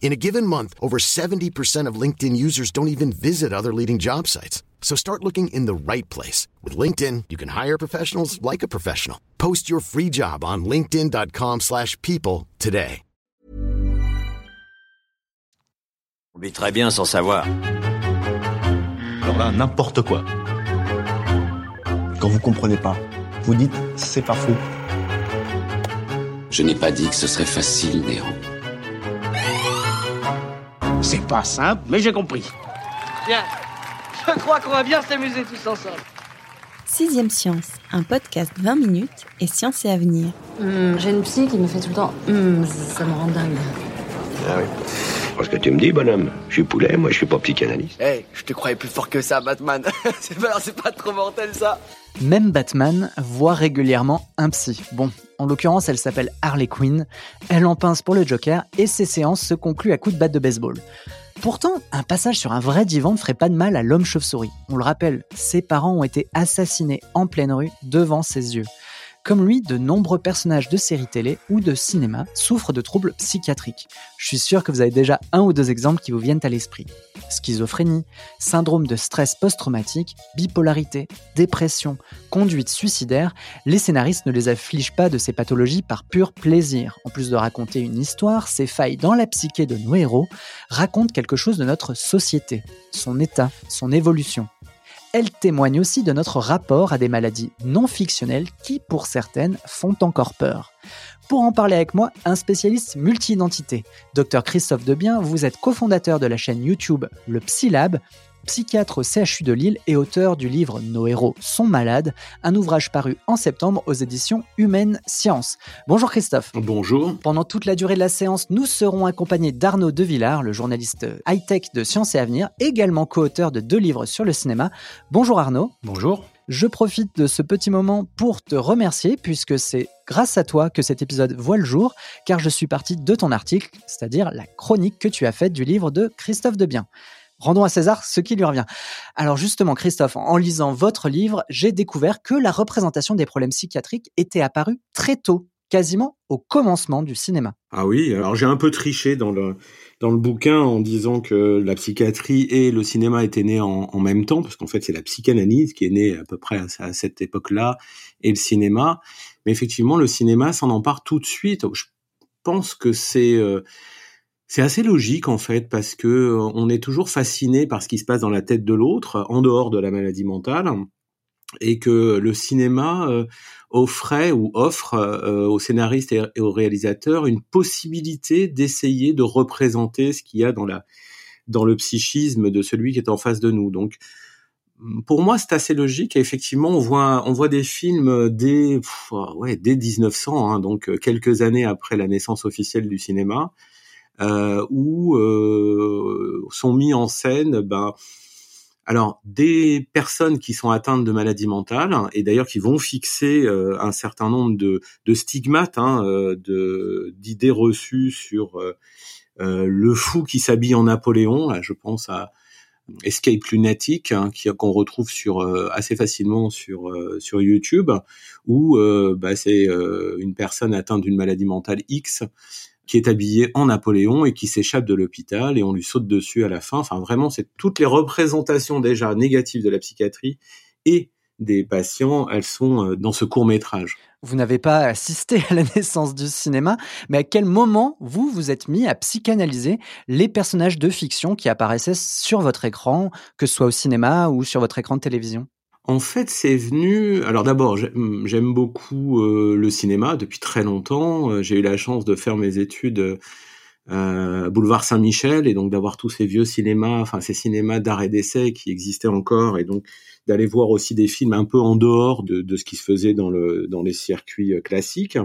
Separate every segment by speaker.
Speaker 1: In a given month, over 70% of LinkedIn users don't even visit other leading job sites. So start looking in the right place. With LinkedIn, you can hire professionals like a professional. Post your free job on linkedin.com slash people today.
Speaker 2: On vit très bien sans savoir.
Speaker 3: Alors là, n'importe quoi.
Speaker 4: Quand vous comprenez pas, vous dites c'est pas faux.
Speaker 5: Je n'ai pas dit que ce serait facile, Néron.
Speaker 6: C'est pas simple, mais j'ai compris.
Speaker 7: Bien. Je crois qu'on va bien s'amuser tous ensemble.
Speaker 8: Sixième Science, un podcast 20 minutes et science et avenir.
Speaker 9: Hum, j'ai une psy qui me fait tout le temps hum, ça me rend dingue.
Speaker 10: Ah oui. Parce que tu me dis, bonhomme, je suis poulet, moi je suis pas psychanalyste.
Speaker 7: Eh, hey, je te croyais plus fort que ça, Batman. c'est pas, pas trop mortel ça.
Speaker 11: Même Batman voit régulièrement un psy. Bon, en l'occurrence, elle s'appelle Harley Quinn. Elle en pince pour le Joker et ses séances se concluent à coups de batte de baseball. Pourtant, un passage sur un vrai divan ne ferait pas de mal à l'homme chauve-souris. On le rappelle, ses parents ont été assassinés en pleine rue devant ses yeux. Comme lui, de nombreux personnages de séries télé ou de cinéma souffrent de troubles psychiatriques. Je suis sûr que vous avez déjà un ou deux exemples qui vous viennent à l'esprit. Schizophrénie, syndrome de stress post-traumatique, bipolarité, dépression, conduite suicidaire, les scénaristes ne les affligent pas de ces pathologies par pur plaisir. En plus de raconter une histoire, ces failles dans la psyché de nos héros racontent quelque chose de notre société, son état, son évolution elle témoigne aussi de notre rapport à des maladies non fictionnelles qui, pour certaines, font encore peur. Pour en parler avec moi, un spécialiste multi-identité. Dr Christophe Debien, vous êtes cofondateur de la chaîne YouTube Le Psylab, psychiatre au CHU de Lille et auteur du livre Nos héros sont malades, un ouvrage paru en septembre aux éditions Humaine Science. Bonjour Christophe.
Speaker 12: Bonjour.
Speaker 11: Pendant toute la durée de la séance, nous serons accompagnés d'Arnaud Devillard, le journaliste high-tech de Science et Avenir, également co-auteur de deux livres sur le cinéma. Bonjour Arnaud.
Speaker 12: Bonjour.
Speaker 11: Je profite de ce petit moment pour te remercier puisque c'est grâce à toi que cet épisode voit le jour, car je suis parti de ton article, c'est-à-dire la chronique que tu as faite du livre de Christophe Debien. Rendons à César ce qui lui revient. Alors justement, Christophe, en lisant votre livre, j'ai découvert que la représentation des problèmes psychiatriques était apparue très tôt, quasiment au commencement du cinéma.
Speaker 12: Ah oui, alors j'ai un peu triché dans le, dans le bouquin en disant que la psychiatrie et le cinéma étaient nés en, même temps, parce qu'en fait c'est la psychanalyse qui est née à peu près à, cette époque-là, et le cinéma. Mais effectivement, le cinéma s'en empare tout de suite. Je pense que c'est... Euh, c'est assez logique en fait parce que euh, on est toujours fasciné par ce qui se passe dans la tête de l'autre en dehors de la maladie mentale et que le cinéma euh, offrait ou offre euh, aux scénaristes et aux réalisateurs une possibilité d'essayer de représenter ce qu'il y a dans la dans le psychisme de celui qui est en face de nous. Donc pour moi, c'est assez logique. Et effectivement, on voit, on voit des films dès, ouais, dès 1900, hein, donc quelques années après la naissance officielle du cinéma, où euh, sont mis en scène ben, alors des personnes qui sont atteintes de maladies mentales et d'ailleurs qui vont fixer euh, un certain nombre de, de stigmates, hein, de d'idées reçues sur le fou qui s'habille en Napoléon. Là, je pense à Escape Lunatic hein, qu'on retrouve sur assez facilement sur sur YouTube où bah, c'est une personne atteinte d'une maladie mentale X qui est habillé en Napoléon et qui s'échappe de l'hôpital et on lui saute dessus à la fin. Enfin, vraiment, c'est toutes les représentations déjà négatives de la psychiatrie et des patients, elles sont euh, dans ce court métrage.
Speaker 11: Vous n'avez pas assisté à la naissance du cinéma, mais à quel moment vous vous êtes mis à psychanalyser les personnages de fiction qui apparaissaient sur votre écran, que ce soit au cinéma ou sur votre écran de télévision?
Speaker 12: En fait, c'est venu. Alors d'abord, j'aime beaucoup euh, le cinéma depuis très longtemps. Euh, j'ai eu la chance de faire mes études euh, boulevard Saint-Michel et donc d'avoir tous ces vieux cinémas, enfin ces cinémas d'art et d'essai qui existaient encore et donc d'aller voir aussi des films un peu en dehors de, ce qui se faisait dans le dans les circuits classiques.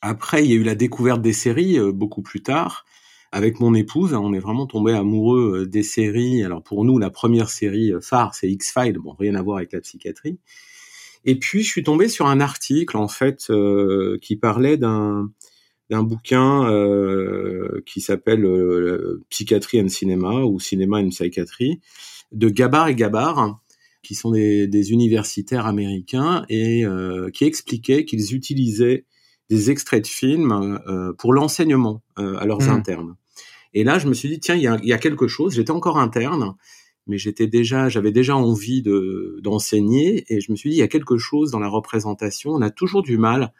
Speaker 12: Après, il y a eu la découverte des séries beaucoup plus tard. Avec mon épouse, on est vraiment tombé amoureux des séries. Alors pour nous, la première série phare, c'est X-Files. Bon, rien à voir avec la psychiatrie. Et puis je suis tombé sur un article en fait qui parlait d'un d'un bouquin euh, qui s'appelle euh, Psychiatrie and Cinéma ou Cinéma and Psychiatry de Gabar et Gabar, qui sont des, universitaires américains et euh, qui expliquaient qu'ils utilisaient des extraits de films pour l'enseignement à leurs mmh. internes. Et là, je me suis dit tiens, il y a, y a, quelque chose. J'étais encore interne, mais j'étais déjà, j'avais déjà envie de d'enseigner et je me suis dit il y a quelque chose dans la représentation. On a toujours du mal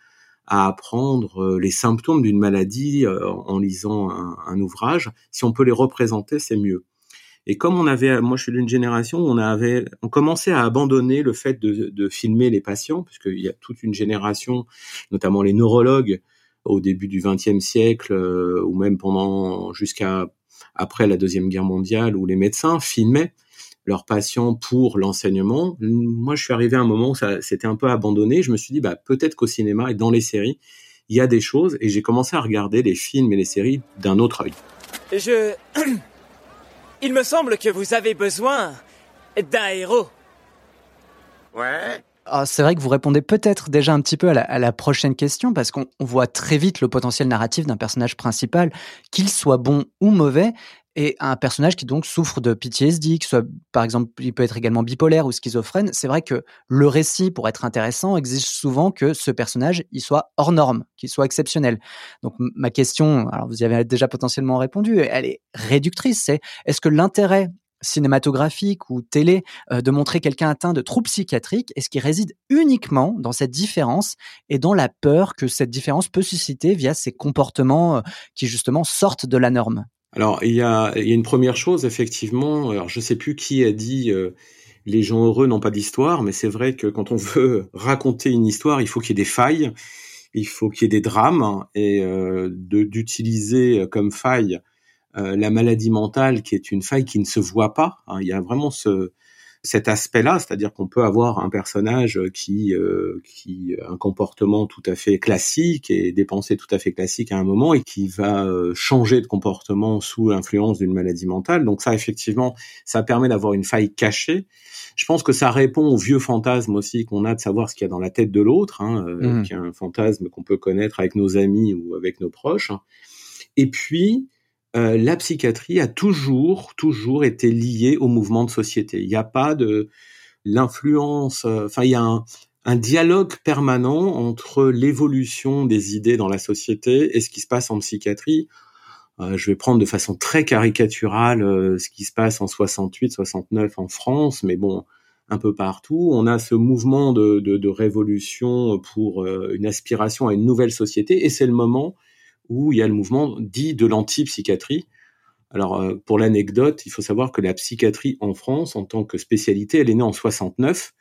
Speaker 12: à apprendre euh, les symptômes d'une maladie euh, en lisant un, ouvrage. Si on peut les représenter, c'est mieux. Et comme on avait, moi je suis d'une génération où on avait, on commençait à abandonner le fait de, filmer les patients, puisqu'il y a toute une génération, notamment les neurologues, au début du XXe siècle, euh, ou même pendant jusqu'à après la deuxième guerre mondiale, où les médecins filmaient leurs patients pour l'enseignement. Moi, je suis arrivé à un moment où ça s'était un peu abandonné. Je me suis dit, bah, peut-être qu'au cinéma et dans les séries, il y a des choses. Et j'ai commencé à regarder les films et les séries d'un autre œil.
Speaker 13: Je... Il me semble que vous avez besoin d'un héros.
Speaker 7: Ouais.
Speaker 11: Ah, c'est vrai que vous répondez peut-être déjà un petit peu à la, à la prochaine question parce qu'on voit très vite le potentiel narratif d'un personnage principal, qu'il soit bon ou mauvais et un personnage qui donc souffre de PTSD, qui soit par exemple, il peut être également bipolaire ou schizophrène. C'est vrai que le récit, pour être intéressant, exige souvent que ce personnage il soit hors norme, qu'il soit exceptionnel. Donc ma question, alors vous y avez déjà potentiellement répondu, elle est réductrice. C'est est-ce que l'intérêt cinématographique ou télé euh, de montrer quelqu'un atteint de troubles psychiatriques est ce qui réside uniquement dans cette différence et dans la peur que cette différence peut susciter via ces comportements euh, qui justement sortent de la norme?
Speaker 12: Alors, il y a, une première chose, effectivement. Alors, je sais plus qui a dit euh, les gens heureux n'ont pas d'histoire, mais c'est vrai que quand on veut raconter une histoire, il faut qu'il y ait des failles, il faut qu'il y ait des drames, et euh, d'utiliser comme faille euh, la maladie mentale, qui est une faille qui ne se voit pas. Hein. il y a vraiment ce, cet aspect-là, c'est-à-dire qu'on peut avoir un personnage qui euh, qui a un comportement tout à fait classique et des pensées tout à fait classiques à un moment et qui va euh, changer de comportement sous l'influence d'une maladie mentale. Donc ça effectivement, ça permet d'avoir une faille cachée. Je pense que ça répond au vieux fantasme aussi qu'on a de savoir ce qu'il y a dans la tête de l'autre, hein, euh, mmh. qui est un fantasme qu'on peut connaître avec nos amis ou avec nos proches. Et puis euh, la psychiatrie a toujours, toujours été liée au mouvement de société. Il n'y a pas de l'influence, euh, enfin il y a un, dialogue permanent entre l'évolution des idées dans la société et ce qui se passe en psychiatrie. Euh, je vais prendre de façon très caricaturale ce qui se passe en 68, 69 en France, mais bon, un peu partout. On a ce mouvement de, de révolution pour une aspiration à une nouvelle société, et c'est le moment où il y a le mouvement dit de l'antipsychiatrie. Alors, euh, pour l'anecdote, il faut savoir que la psychiatrie en France, en tant que spécialité, elle est née en 69.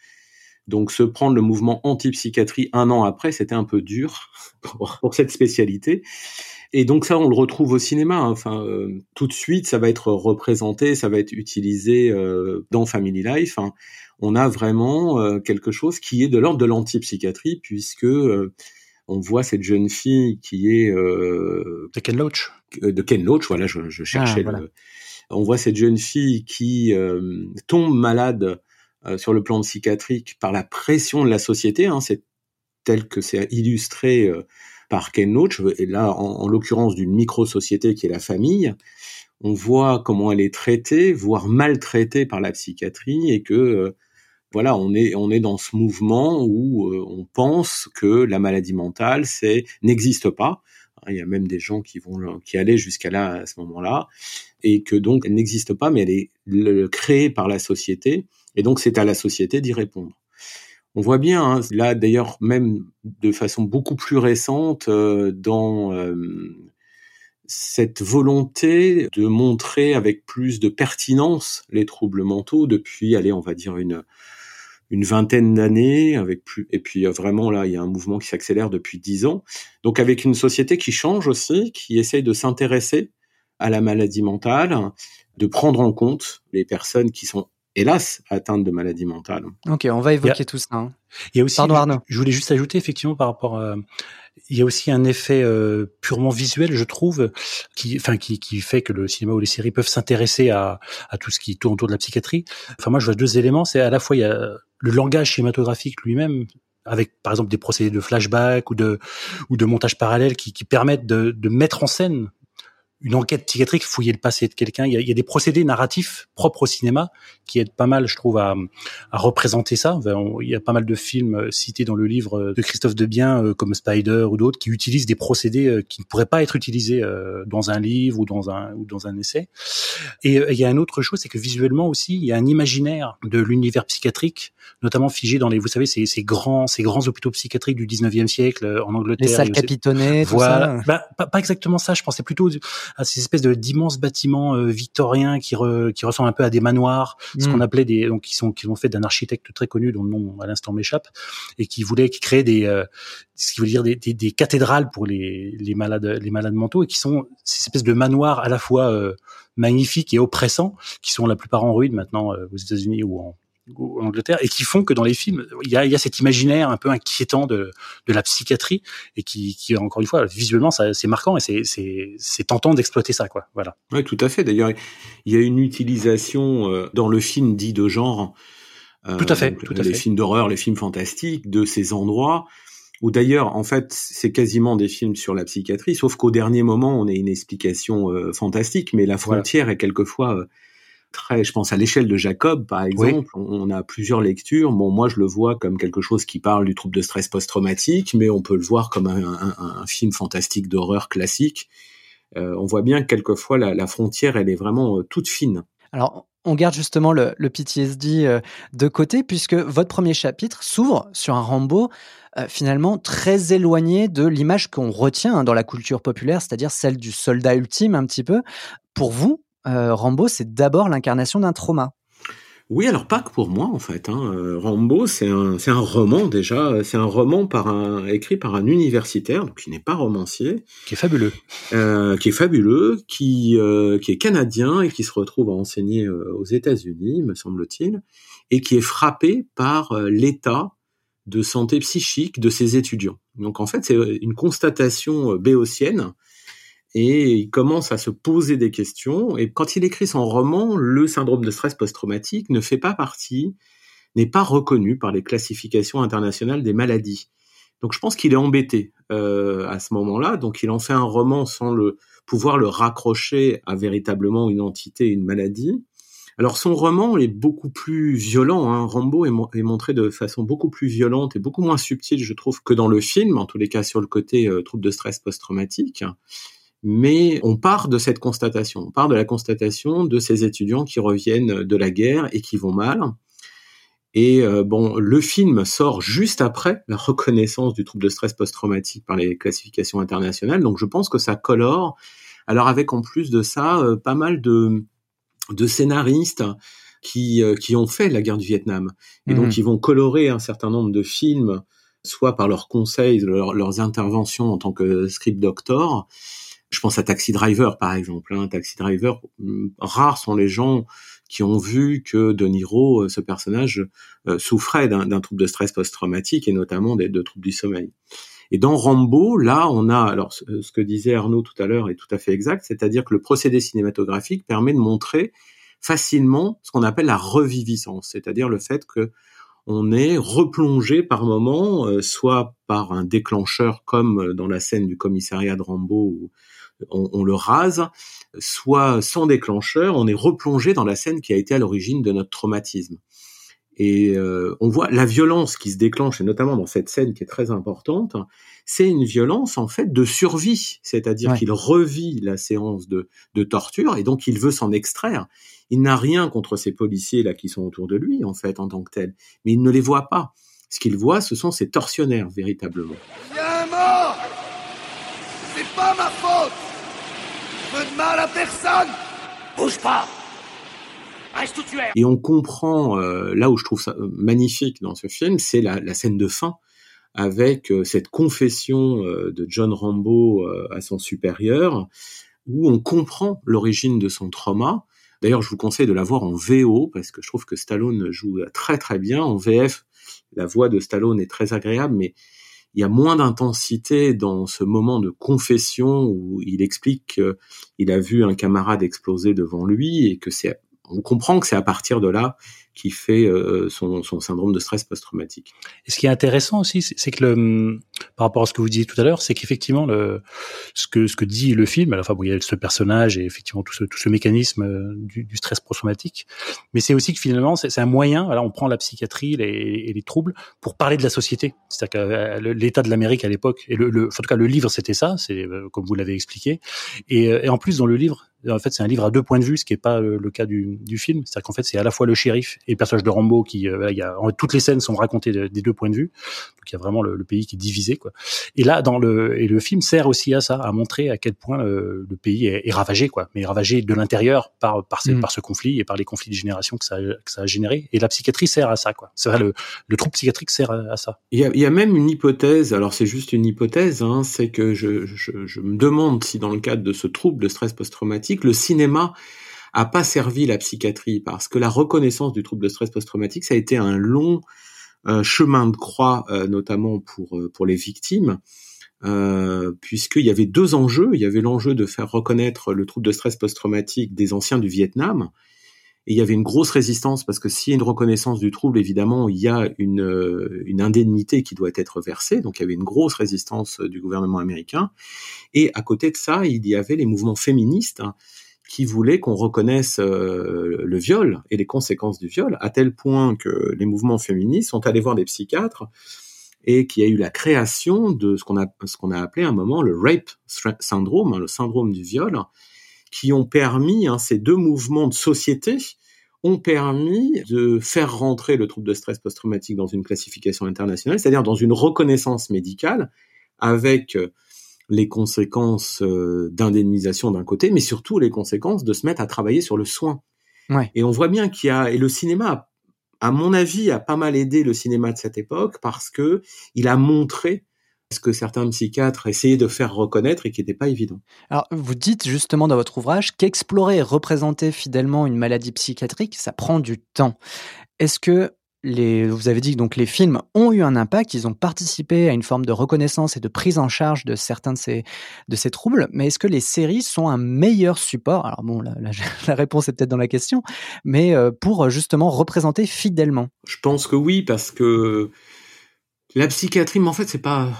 Speaker 12: Donc, se prendre le mouvement antipsychiatrie un an après, c'était un peu dur pour, cette spécialité. Et donc ça, on le retrouve au cinéma. Hein. Enfin, euh, tout de suite, ça va être représenté, ça va être utilisé euh, dans Family Life. Hein. On a vraiment quelque chose qui est de l'ordre de l'antipsychiatrie, puisque on voit cette jeune fille qui est
Speaker 4: euh, de Ken Loach.
Speaker 12: Euh, de Ken Loach, voilà, je, je cherchais. Ah, le, on voit cette jeune fille qui euh, tombe malade euh, sur le plan psychiatrique par la pression de la société. Hein, c'est tel que c'est illustré par Ken Loach, et là, en, en l'occurrence d'une micro-société qui est la famille. On voit comment elle est traitée, voire maltraitée par la psychiatrie, et que voilà, on est on est dans ce mouvement où euh, on pense que la maladie mentale c'est n'existe pas. Il y a même des gens qui vont qui allaient jusqu'à là à ce moment-là et que donc elle n'existe pas, mais elle est créée par la société et donc c'est à la société d'y répondre. On voit bien hein, là d'ailleurs même de façon beaucoup plus récente euh, dans euh, cette volonté de montrer avec plus de pertinence les troubles mentaux depuis, allez, on va dire une une vingtaine d'années, avec plus, et puis euh, vraiment là, il y a un mouvement qui s'accélère depuis dix ans. Donc avec une société qui change aussi, qui essaye de s'intéresser à la maladie mentale, de prendre en compte les personnes qui sont hélas, atteintes de maladies mentales.
Speaker 11: Ok, on va évoquer tout ça. Hein.
Speaker 4: Il y a aussi, Pardon, Arnaud. Je voulais juste ajouter effectivement par rapport à, il y a aussi un effet euh, purement visuel, je trouve, qui, enfin, qui, qui fait que le cinéma ou les séries peuvent s'intéresser à, à tout ce qui tourne autour de la psychiatrie. Enfin, moi, je vois deux éléments. C'est à la fois il y a le langage cinématographique lui-même, avec par exemple des procédés de flashback ou de ou de montage parallèle qui, qui permettent de, de mettre en scène une enquête psychiatrique, fouiller le passé de quelqu'un. Il, il y, a, des procédés narratifs propres au cinéma qui aident pas mal, je trouve, à, à représenter ça. il y a pas mal de films euh, cités dans le livre de Christophe Debien, euh, comme Spider ou d'autres, qui utilisent des procédés euh, qui ne pourraient pas être utilisés dans un livre ou dans un ou dans un essai. Et il y a une autre chose, c'est que visuellement aussi, il y a un imaginaire de l'univers psychiatrique, notamment figé dans les, vous savez, ces, ces grands ces grands hôpitaux psychiatriques du 19e siècle en Angleterre.
Speaker 11: Les salles capitonnées,
Speaker 4: voilà. Bah, pas, pas, exactement ça. Je pensais plutôt à ces espèces de d'immenses bâtiments euh, victoriens qui, qui ressemblent un peu à des manoirs, ce qu'on mm. appelait des donc qui sont qui ont fait d'un architecte très connu dont le nom à l'instant m'échappe et qui voulait créer des euh, ce qui veut dire des, des, des, cathédrales pour les, les malades les malades mentaux et qui sont ces espèces de manoirs à la fois euh, magnifiques et oppressants qui sont la plupart en ruine maintenant aux États-Unis ou en en Angleterre et qui font que dans les films il y a, il y a cet imaginaire un peu inquiétant de, de la psychiatrie et qui, qui encore une fois visuellement c'est marquant et c'est c'est tentant d'exploiter ça quoi. Voilà.
Speaker 12: Oui tout à fait. D'ailleurs il y a une utilisation euh, dans le film dit de genre
Speaker 4: euh, tout à fait tout à
Speaker 12: les films d'horreur les films fantastiques de ces endroits où d'ailleurs en fait c'est quasiment des films sur la psychiatrie sauf qu'au dernier moment on a une explication euh, fantastique mais la frontière est quelquefois très, je pense à l'échelle de Jacob, par exemple, on a plusieurs lectures. Bon, moi, je le vois comme quelque chose qui parle du trouble de stress post-traumatique, mais on peut le voir comme un, film fantastique d'horreur classique. Euh, on voit bien que quelquefois, la, frontière, elle est vraiment euh, toute fine.
Speaker 11: Alors, on garde justement le, PTSD euh, de côté, puisque votre premier chapitre s'ouvre sur un Rambo finalement très éloigné de l'image qu'on retient dans la culture populaire, c'est-à-dire celle du soldat ultime un petit peu. Pour vous, euh, Rambo, c'est d'abord l'incarnation d'un trauma.
Speaker 12: Oui, alors pas que pour moi en fait. Hein. Euh, Rambo, c'est un, c'est un roman déjà. C'est un roman par un, écrit par un universitaire, donc qui n'est pas romancier,
Speaker 4: qui est fabuleux,
Speaker 12: euh, qui est fabuleux, qui qui est canadien et qui se retrouve à enseigner aux États-Unis, me semble-t-il, et qui est frappé par l'état de santé psychique de ses étudiants. Donc en fait, c'est une constatation béotienne et il commence à se poser des questions. Et quand il écrit son roman, le syndrome de stress post-traumatique ne fait pas partie, n'est pas reconnu par les classifications internationales des maladies. Donc je pense qu'il est embêté euh, à ce moment-là. Donc il en fait un roman sans le pouvoir le raccrocher à véritablement une entité, une maladie. Alors son roman est beaucoup plus violent. Hein. Rambo est, montré de façon beaucoup plus violente et beaucoup moins subtile, je trouve, que dans le film. En tous les cas, sur le côté euh, trouble de stress post-traumatique mais on part de cette constatation, on part de la constatation de ces étudiants qui reviennent de la guerre et qui vont mal. Et euh, bon, le film sort juste après la reconnaissance du trouble de stress post-traumatique par les classifications internationales, donc je pense que ça colore. Alors avec en plus de ça, euh, pas mal de, de scénaristes qui, euh, qui ont fait la guerre du Vietnam, et donc mmh. ils vont colorer un certain nombre de films, soit par leurs conseils, leurs interventions en tant que script doctor, je pense à Taxi Driver, par exemple. Hein. Taxi Driver, mm, rares sont les gens qui ont vu que De Niro, euh, ce personnage, euh, souffrait d'un trouble de stress post-traumatique et notamment de troubles du sommeil. Et dans Rambo, là, on a, alors ce que disait Arnaud tout à l'heure est tout à fait exact, c'est-à-dire que le procédé cinématographique permet de montrer facilement ce qu'on appelle la reviviscence, c'est-à-dire le fait que on est replongé par moment, euh, soit par un déclencheur comme dans la scène du commissariat de Rambo où on, le rase, soit sans déclencheur, on est replongé dans la scène qui a été à l'origine de notre traumatisme. Et euh, on voit la violence qui se déclenche, et notamment dans cette scène qui est très importante, c'est une violence en fait de survie, c'est-à-dire qu'il revit la séance de, de, torture et donc il veut s'en extraire. Il n'a rien contre ces policiers là qui sont autour de lui en fait en tant que tel, mais il ne les voit pas. Ce qu'il voit, ce sont ces tortionnaires véritablement.
Speaker 14: mort. C'est pas ma faute. De mal à personne. Bouge pas. Reste où tu es.
Speaker 12: Et on comprend, euh, là où je trouve ça euh, magnifique dans ce film, c'est la, la, scène de fin, avec euh, cette confession de John Rambo à son supérieur, où on comprend l'origine de son trauma, D'ailleurs, je vous conseille de la voir en VO parce que je trouve que Stallone joue très très bien. En VF, la voix de Stallone est très agréable, mais il y a moins d'intensité dans ce moment de confession où il explique qu'il a vu un camarade exploser devant lui et que c'est on comprend que c'est à partir de là qui fait euh, son, son, syndrome de stress post-traumatique.
Speaker 4: Et ce qui est intéressant aussi, c'est que le, par rapport à ce que vous disiez tout à l'heure, c'est qu'effectivement le, ce que ce que dit le film, la fois bon, il y a ce personnage et effectivement tout ce tout ce mécanisme euh, du, du stress post-traumatique, mais c'est aussi que finalement c'est un moyen. Voilà, on prend la psychiatrie les, et les troubles pour parler de la société. C'est-à-dire que euh, l'état de l'Amérique à l'époque, et le, le, en tout cas le livre c'était ça, c'est comme vous l'avez expliqué, et, et en plus dans le livre en fait, c'est un livre à deux points de vue, ce qui n'est pas le, cas du, du film. C'est-à-dire qu'en fait, c'est à la fois le shérif et le personnage de Rambo qui, euh, y a, en toutes les scènes sont racontées des deux points de vue. Donc il y a vraiment le, pays qui est divisé, quoi. Et là, dans le et le film sert aussi à ça, à montrer à quel point euh, le pays est, est, ravagé, quoi. Mais ravagé de l'intérieur par par, mm. par ce conflit et par les conflits de génération que ça que ça a généré. Et la psychiatrie sert à ça, quoi. C'est vrai, le, le trouble psychiatrique sert à, ça.
Speaker 12: Il y, a, il y a même une hypothèse. Alors c'est juste une hypothèse, hein, c'est que je, je, je me demande si dans le cadre de ce trouble de stress post-traumatique, le cinéma a pas servi la psychiatrie parce que la reconnaissance du trouble de stress post-traumatique, ça a été un long euh, chemin de croix, euh, notamment pour euh, pour les victimes, puisqu'il y avait deux enjeux. Il y avait l'enjeu de faire reconnaître le trouble de stress post-traumatique des anciens du Vietnam. Et il y avait une grosse résistance parce que s'il y a une reconnaissance du trouble, évidemment, il y a une, une indemnité qui doit être versée. Donc il y avait une grosse résistance du gouvernement américain. Et à côté de ça, il y avait les mouvements féministes hein, qui voulait qu'on reconnaisse euh, le viol et les conséquences du viol, à tel point que les mouvements féministes sont allés voir des psychiatres et qu'il y a eu la création de ce qu'on a, a appelé à un moment le rape syndrome, hein, le syndrome du viol, qui ont permis, hein, ces deux mouvements de société ont permis de faire rentrer le trouble de stress post-traumatique dans une classification internationale, c'est-à-dire dans une reconnaissance médicale avec les conséquences euh, d'indemnisation d'un côté, mais surtout les conséquences de se mettre à travailler sur le soin.
Speaker 11: Ouais.
Speaker 12: Et on voit bien qu'il y a et le cinéma, à mon avis, a pas mal aidé le cinéma de cette époque parce que il a montré ce que certains psychiatres essayaient de faire reconnaître et qui n'était pas évident.
Speaker 11: Alors, vous dites justement dans votre ouvrage qu'explorer et représenter fidèlement une maladie psychiatrique, ça prend du temps. Est-ce que vous avez dit que donc les films ont eu un impact, ils ont participé à une forme de reconnaissance et de prise en charge de certains de ces, troubles, mais est-ce que les séries sont un meilleur support? Alors bon, la, la, réponse est peut-être dans la question, mais euh, pour justement représenter fidèlement.
Speaker 12: Je pense que oui, parce que la psychiatrie, mais en fait, c'est pas,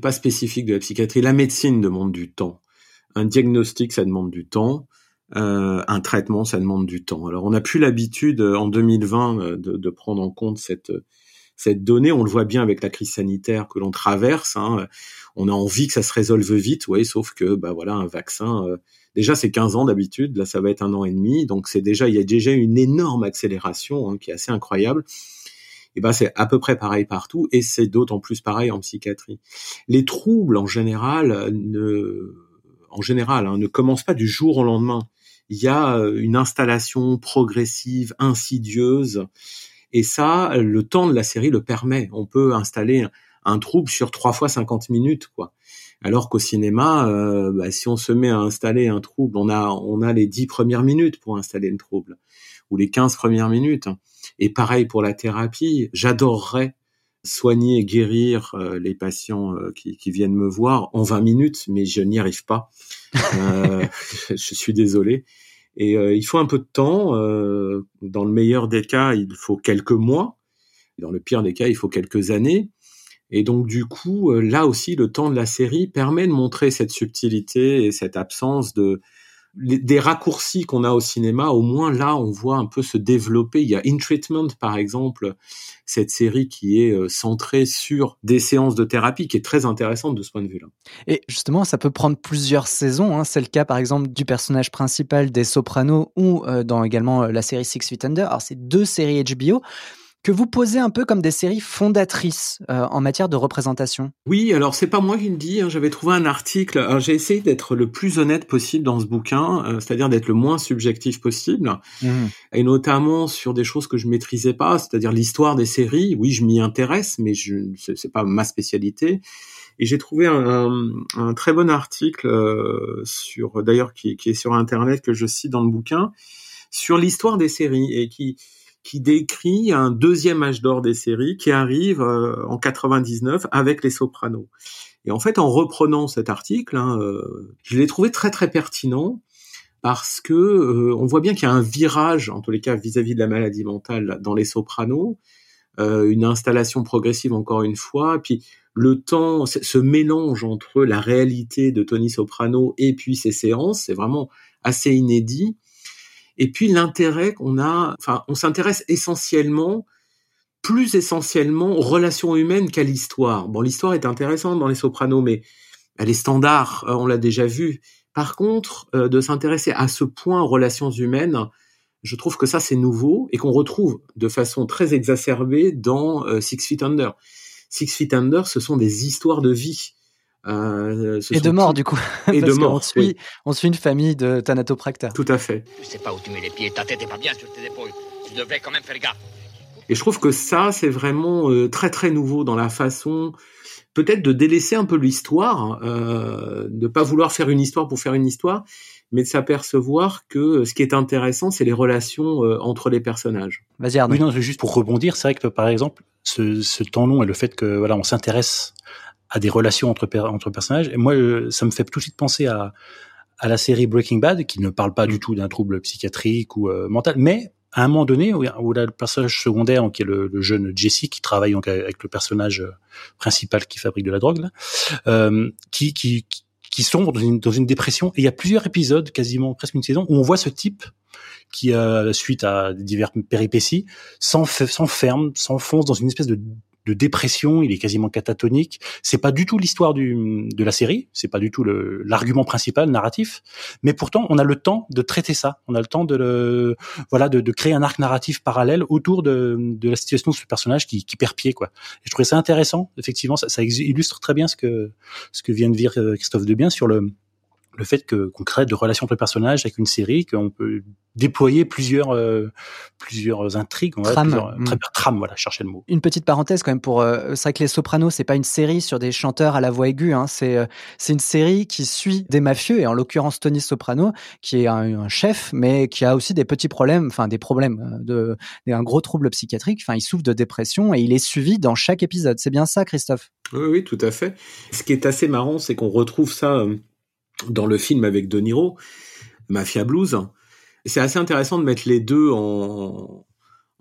Speaker 12: pas spécifique de la psychiatrie. La médecine demande du temps. Un diagnostic, ça demande du temps. Euh, un traitement, ça demande du temps. Alors, on n'a plus l'habitude euh, en 2020 euh, de, de, prendre en compte cette cette donnée. On le voit bien avec la crise sanitaire que l'on traverse. Hein. On a envie que ça se résolve vite, oui, sauf que bah voilà, un vaccin. déjà, c'est 15 ans d'habitude. Là, ça va être un an et demi. Donc, c'est déjà, il y a déjà une énorme accélération hein, qui est assez incroyable. Et ben, c'est à peu près pareil partout, et c'est d'autant plus pareil en psychiatrie. Les troubles, en général, ne, en général, hein, ne commencent pas du jour au lendemain il y a euh, une installation progressive, insidieuse. Et ça, le temps de la série le permet. On peut installer un, trouble sur trois fois 50 minutes, quoi. Alors qu'au cinéma, euh, bah, si on se met à installer un trouble, on a on a les dix premières minutes pour installer le trouble ou les 15 premières minutes. Et pareil pour la thérapie. J'adorerais soigner et guérir euh, les patients qui, qui, viennent me voir en 20 minutes, mais je n'y arrive pas. Euh, je suis désolé. Et euh, il faut un peu de temps. Euh, dans le meilleur des cas, il faut quelques mois. Dans le pire des cas, il faut quelques années. Et donc du coup, là aussi, le temps de la série permet de montrer cette subtilité et cette absence de des raccourcis qu'on a au cinéma, au moins là, on voit un peu se développer. Il y a In Treatment, par exemple, cette série qui est euh, centrée sur des séances de thérapie, qui est très intéressante de ce point de vue-là.
Speaker 11: Et justement, ça peut prendre plusieurs saisons. Hein. C'est le cas, par exemple, du personnage principal des Sopranos ou euh, dans également euh, la série Six Feet Under. Alors, c'est deux séries HBO que vous posez un peu comme des séries fondatrices euh, en matière de représentation?
Speaker 12: Oui, alors c'est pas moi qui le dis, hein, j'avais trouvé un article, j'ai essayé d'être le plus honnête possible dans ce bouquin, euh, c'est-à-dire d'être le moins subjectif possible, mmh. et notamment sur des choses que je maîtrisais pas, c'est-à-dire l'histoire des séries, oui je m'y intéresse, mais je c'est pas ma spécialité. Et j'ai trouvé un, un, très bon article euh, sur, d'ailleurs qui, qui est sur internet que je cite dans le bouquin, sur l'histoire des séries et qui qui décrit un deuxième âge d'or des séries qui arrive euh, en 99 avec Les Sopranos. Et en fait, en reprenant cet article, hein, euh, je l'ai trouvé très très pertinent parce que euh, on voit bien qu'il y a un virage, en tous les cas vis-à-vis de la maladie mentale, dans Les Sopranos, une installation progressive encore une fois, puis le temps, ce mélange entre la réalité de Tony Soprano et puis ses séances, c'est vraiment assez inédit. Et puis l'intérêt qu'on a, enfin, on s'intéresse essentiellement, plus essentiellement aux relations humaines qu'à l'histoire. Bon, l'histoire est intéressante dans les Sopranos, mais elle est standard, euh, on l'a déjà vu. Par contre, euh, de s'intéresser à ce point aux relations humaines, je trouve que ça c'est nouveau et qu'on retrouve de façon très exacerbée dans euh, Six Feet Under. Six Feet Under, ce sont des histoires de vie.
Speaker 11: Euh, et de mort, du coup.
Speaker 12: Et de mort.
Speaker 11: On suit, on suit une famille de Thanatopracta.
Speaker 12: Tout à fait.
Speaker 14: Je sais pas où tu mets les pieds, ta tête est pas bien sur tes épaules. Tu devrais quand même faire gaffe.
Speaker 12: Et je trouve que ça, c'est vraiment euh, très très nouveau dans la façon, peut-être de délaisser un peu l'histoire, euh, de pas vouloir faire une histoire pour faire une histoire, mais de s'apercevoir que ce qui est intéressant, c'est les relations euh, entre les personnages.
Speaker 11: Vas-y Arnaud.
Speaker 4: Oui, non, juste pour rebondir, c'est vrai que par exemple, ce, ce temps long et le fait que voilà, on s'intéresse à des relations entre entre personnages, et moi, euh, ça me fait tout de suite penser à à la série Breaking Bad, qui ne parle pas du tout d'un trouble psychiatrique ou euh, mental, mais à un moment donné, où, où là, le personnage secondaire, qui est le, le, jeune Jesse, qui travaille donc avec le personnage principal qui fabrique de la drogue, là, euh, qui, qui, qui sombre dans une, dans une dépression. Et il y a plusieurs épisodes, quasiment presque une saison, où on voit ce type qui, euh, suite à divers péripéties, s'enferme, s'enfonce dans une espèce de de dépression, il est quasiment catatonique. C'est pas du tout l'histoire de la série, c'est pas du tout l'argument principal narratif, mais pourtant on a le temps de traiter ça, on a le temps de le voilà de, de créer un arc narratif parallèle autour de, de la situation de ce personnage qui, qui perd pied quoi. Et je trouvais ça intéressant, effectivement, ça, ça illustre très bien ce que ce que vient de dire euh, Christophe Debien sur le le fait que qu'on crée de relations entre personnages avec une série, qu'on peut déployer plusieurs euh, plusieurs intrigues, on
Speaker 11: Tram.
Speaker 4: plusieurs,
Speaker 11: Mm.
Speaker 4: trame, voilà, chercher le mot.
Speaker 11: Une petite parenthèse quand même pour euh, c'est vrai que les Sopranos c'est pas une série sur des chanteurs à la voix aiguë hein, c'est euh, c'est une série qui suit des mafieux et en l'occurrence Tony Soprano qui est un, un chef mais qui a aussi des petits problèmes enfin des problèmes euh, de un gros trouble psychiatrique enfin il souffre de dépression et il est suivi dans chaque épisode c'est bien ça Christophe?
Speaker 12: Oui oui tout à fait ce qui est assez marrant c'est qu'on retrouve ça euh, dans le film avec De Niro Mafia Blues c'est assez intéressant de mettre les deux en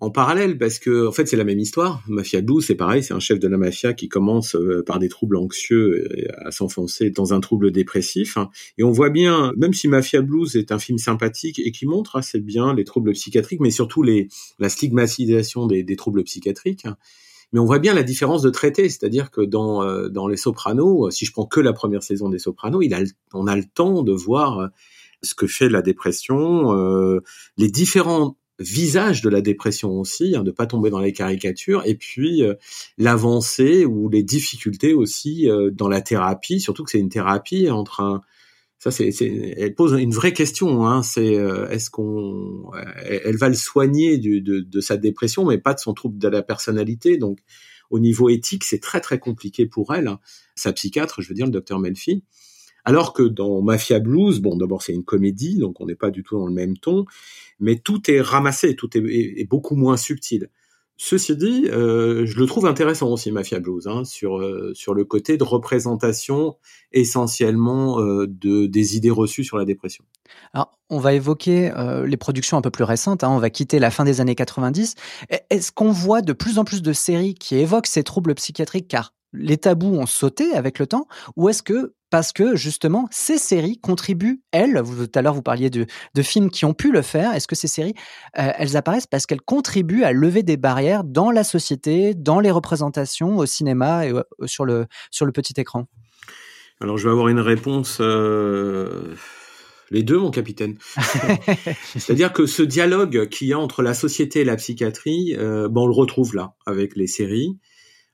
Speaker 12: en parallèle parce que en fait c'est la même histoire. Mafia Blues c'est pareil, c'est un chef de la mafia qui commence euh, par des troubles anxieux à s'enfoncer dans un trouble dépressif et on voit bien même si Mafia Blues est un film sympathique et qui montre assez bien les troubles psychiatriques mais surtout les la stigmatisation des, troubles psychiatriques. Mais on voit bien la différence de traité, c'est-à-dire que dans euh, dans les Sopranos, si je prends que la première saison des Sopranos, il a on a le temps de voir ce que fait la dépression, euh, les différents visage de la dépression aussi, hein, de pas tomber dans les caricatures, et puis euh, l'avancée ou les difficultés aussi euh, dans la thérapie, surtout que c'est une thérapie entre un ça c'est elle pose une vraie question hein, c'est euh, est-ce qu'on elle va le soigner du, de, de sa dépression mais pas de son trouble de la personnalité donc au niveau éthique c'est très très compliqué pour elle hein. sa psychiatre je veux dire le docteur Melfi alors que dans Mafia Blues, bon, d'abord c'est une comédie, donc on n'est pas du tout dans le même ton, mais tout est ramassé, tout est, beaucoup moins subtil. Ceci dit, euh, je le trouve intéressant aussi Mafia Blues hein, sur euh, sur le côté de représentation essentiellement euh, de des idées reçues sur la dépression.
Speaker 11: Alors, on va évoquer les productions un peu plus récentes. Hein, on va quitter la fin des années 90. Est-ce qu'on voit de plus en plus de séries qui évoquent ces troubles psychiatriques? Car les tabous ont sauté avec le temps, ou est-ce que parce que justement ces séries contribuent elles, vous, tout à l'heure vous parliez de, de, films qui ont pu le faire, est-ce que ces séries euh, elles apparaissent parce qu'elles contribuent à lever des barrières dans la société, dans les représentations au cinéma et sur le sur le petit écran?
Speaker 12: Alors je vais avoir une réponse. Euh... Les deux, mon capitaine. C'est-à-dire que ce dialogue qu'il y a entre la société et la psychiatrie, euh, bon, on le retrouve là avec les séries.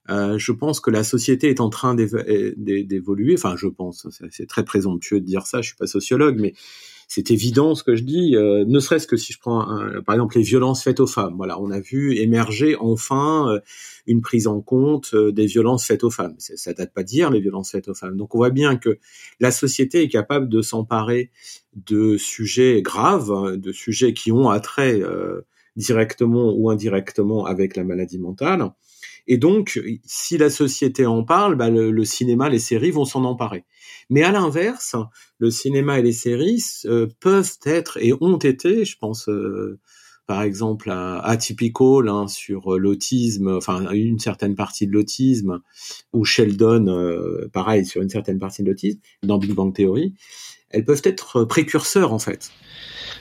Speaker 12: Euh, je pense que la société est en train d'évoluer. Enfin, je pense, c'est très présomptueux de dire ça. Je suis pas sociologue, mais c'est évident ce que je dis, euh, ne serait-ce que si je prends par exemple les violences faites aux femmes. Voilà, on a vu émerger enfin euh, une prise en compte euh, des violences faites aux femmes. Ça date pas d'hier les violences faites aux femmes. Donc on voit bien que la société est capable de s'emparer de sujets graves, de sujets qui ont attrait directement ou indirectement avec la maladie mentale. Et donc, si la société en parle, bah, le cinéma, les séries vont s'en emparer. Mais à l'inverse, le cinéma et les séries euh, peuvent être et ont été, je pense, euh, par exemple à Atypical hein, sur euh, l'autisme, enfin une certaine partie de l'autisme, ou Sheldon, pareil sur une certaine partie de l'autisme, dans Big Bang Theory, elles peuvent être précurseurs en fait.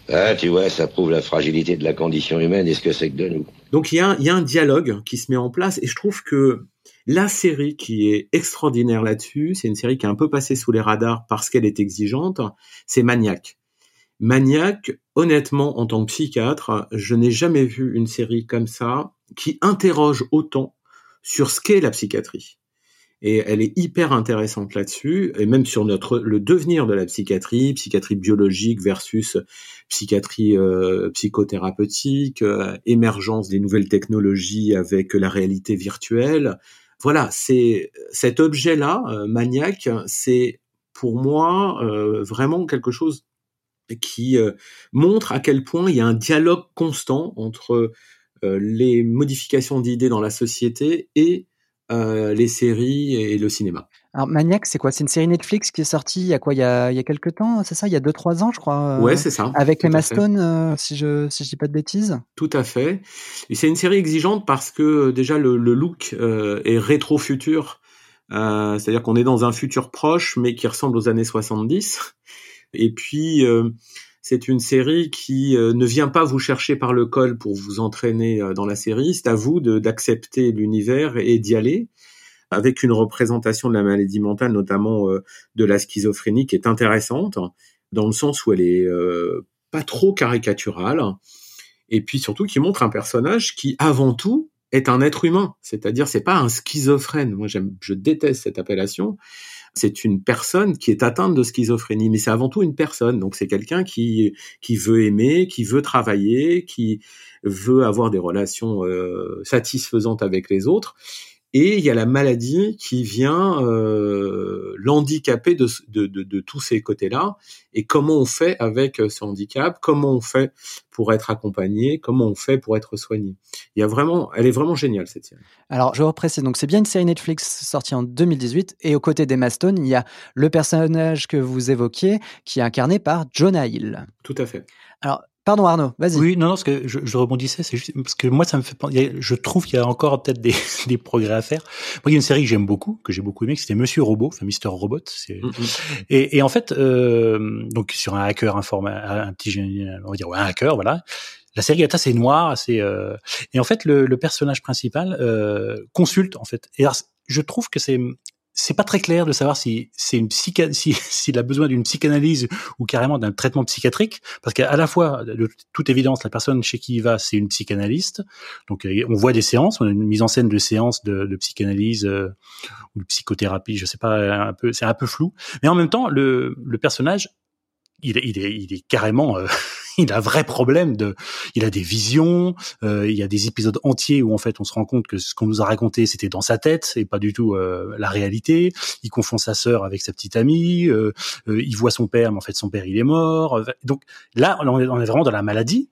Speaker 10: Ah, tu vois, ça prouve la fragilité de la condition humaine et ce que c'est que de nous.
Speaker 12: Donc il y a, un dialogue qui se met en place et je trouve que la série qui est extraordinaire là-dessus, c'est une série qui est un peu passée sous les radars parce qu'elle est exigeante, c'est Maniac. Maniac, honnêtement, en tant que psychiatre, je n'ai jamais vu une série comme ça qui interroge autant sur ce qu'est la psychiatrie. Et elle est hyper intéressante là-dessus, et même sur notre le devenir de la psychiatrie, psychiatrie biologique versus psychiatrie euh, psychothérapeutique, euh, émergence des nouvelles technologies avec la réalité virtuelle, voilà, c'est cet objet-là, euh, maniaque, c'est pour moi euh, vraiment quelque chose qui montre à quel point il y a un dialogue constant entre les modifications d'idées dans la société et les séries et le cinéma.
Speaker 11: Alors Maniac, c'est quoi? C'est une série Netflix qui est sortie il y a quoi? Il y a, il y a quelques temps, c'est ça? Il y a 2-3 ans, je crois.
Speaker 12: Euh, ouais, c'est ça.
Speaker 11: Avec Emma Stone, euh, si je si je dis pas de bêtises.
Speaker 12: Tout à fait. Et c'est une série exigeante parce que euh, déjà le, le look est rétro-futur. C'est-à-dire qu'on est dans un futur proche, mais qui ressemble aux années 70. Et puis c'est une série qui ne vient pas vous chercher par le col pour vous entraîner dans la série. C'est à vous d'accepter l'univers et d'y aller avec une représentation de la maladie mentale, notamment euh, de la schizophrénie, qui est intéressante, dans le sens où elle est euh, pas trop caricaturale, et puis surtout qui montre un personnage qui, avant tout, est un être humain. C'est-à-dire, c'est pas un schizophrène. Moi, je déteste cette appellation. C'est une personne qui est atteinte de schizophrénie, mais c'est avant tout une personne. Donc, c'est quelqu'un qui qui veut aimer, qui veut travailler, qui veut avoir des relations euh, satisfaisantes avec les autres et il y a la maladie qui vient euh, l'handicaper de, de, de, de, tous ces côtés-là. Et comment on fait avec ce handicap? Comment on fait pour être accompagné? Comment on fait pour être soigné? Il y a vraiment, elle est vraiment géniale cette série.
Speaker 11: Alors je reprécise, donc c'est bien une série Netflix sortie en 2018 et aux côtés d'Emma Stone, il y a le personnage que vous évoquiez qui est incarné par Jonah Hill.
Speaker 12: Tout à fait.
Speaker 11: Alors Pardon Arnaud, vas-y.
Speaker 4: Oui, non, non, parce que je, je rebondissais, c'est juste parce que moi ça me fait, je trouve qu'il y a encore peut-être des, des, progrès à faire. Moi, il y a une série que j'aime beaucoup, que j'ai beaucoup aimé, c'était Monsieur Robot, enfin Mister Robot. Mm, mm. Et, et, en fait, euh, donc sur un hacker informé, un petit, on va dire ouais, un hacker, voilà. La série est assez noire, assez. Euh, et en fait, le, le personnage principal euh, consulte en fait. Et alors, je trouve que c'est c'est pas très clair de savoir si c'est une psycha, si s'il a besoin d'une psychanalyse ou carrément d'un traitement psychiatrique, parce qu'à la fois, de toute évidence, la personne chez qui il va, c'est une psychanalyste. Donc, euh, on voit des séances, on a une mise en scène de séances de, de psychanalyse euh, ou de psychothérapie, je sais pas, un peu, c'est un peu flou. Mais en même temps, le, le personnage, il, il, est, il est carrément euh, il a un vrai problème de, il a des visions, euh, il y a des épisodes entiers où en fait on se rend compte que ce qu'on nous a raconté c'était dans sa tête et pas du tout euh, la réalité. Il confond sa sœur avec sa petite amie, euh, il voit son père mais en fait son père il est mort. Donc là on est, on est vraiment dans la maladie.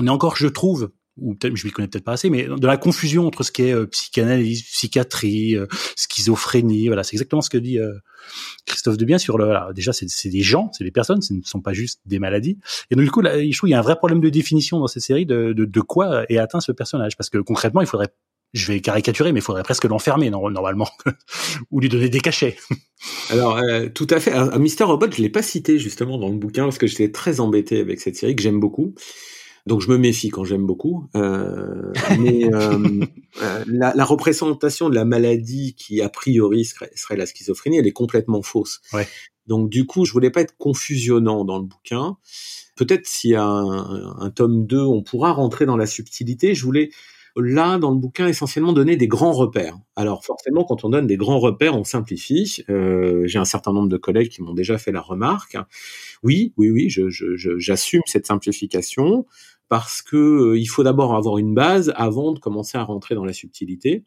Speaker 4: On est encore, je trouve, ou peut-être je m'y connais peut-être pas assez, mais de la confusion entre ce qui est euh, psychanalyse, psychiatrie, euh, schizophrénie, voilà, c'est exactement ce que dit euh, Christophe Debien sur le. Voilà, déjà, c'est des gens, c'est des personnes, ce ne sont pas juste des maladies. Et donc du coup, là, je trouve qu'il y a un vrai problème de définition dans cette série de, de, de quoi est atteint ce personnage, parce que concrètement, il faudrait je vais caricaturer, mais il faudrait presque l'enfermer normalement, ou lui donner des cachets.
Speaker 12: Alors, tout à fait. Un, Mister Robot, je l'ai pas cité justement dans le bouquin parce que j'étais très embêté avec cette série que j'aime beaucoup. Donc je me méfie quand j'aime beaucoup. Euh, mais euh, euh, la, la, représentation de la maladie qui a priori serait, serait, la schizophrénie, elle est complètement fausse.
Speaker 4: Ouais.
Speaker 12: Donc du coup, je voulais pas être confusionnant dans le bouquin. Peut-être s'il y a un, un, tome 2, on pourra rentrer dans la subtilité. Je voulais là, dans le bouquin, essentiellement donner des grands repères. Alors forcément, quand on donne des grands repères, on simplifie. Euh, J'ai un certain nombre de collègues qui m'ont déjà fait la remarque. Oui, oui, oui, j'assume je, je, cette simplification parce que euh, il faut d'abord avoir une base avant de commencer à rentrer dans la subtilité.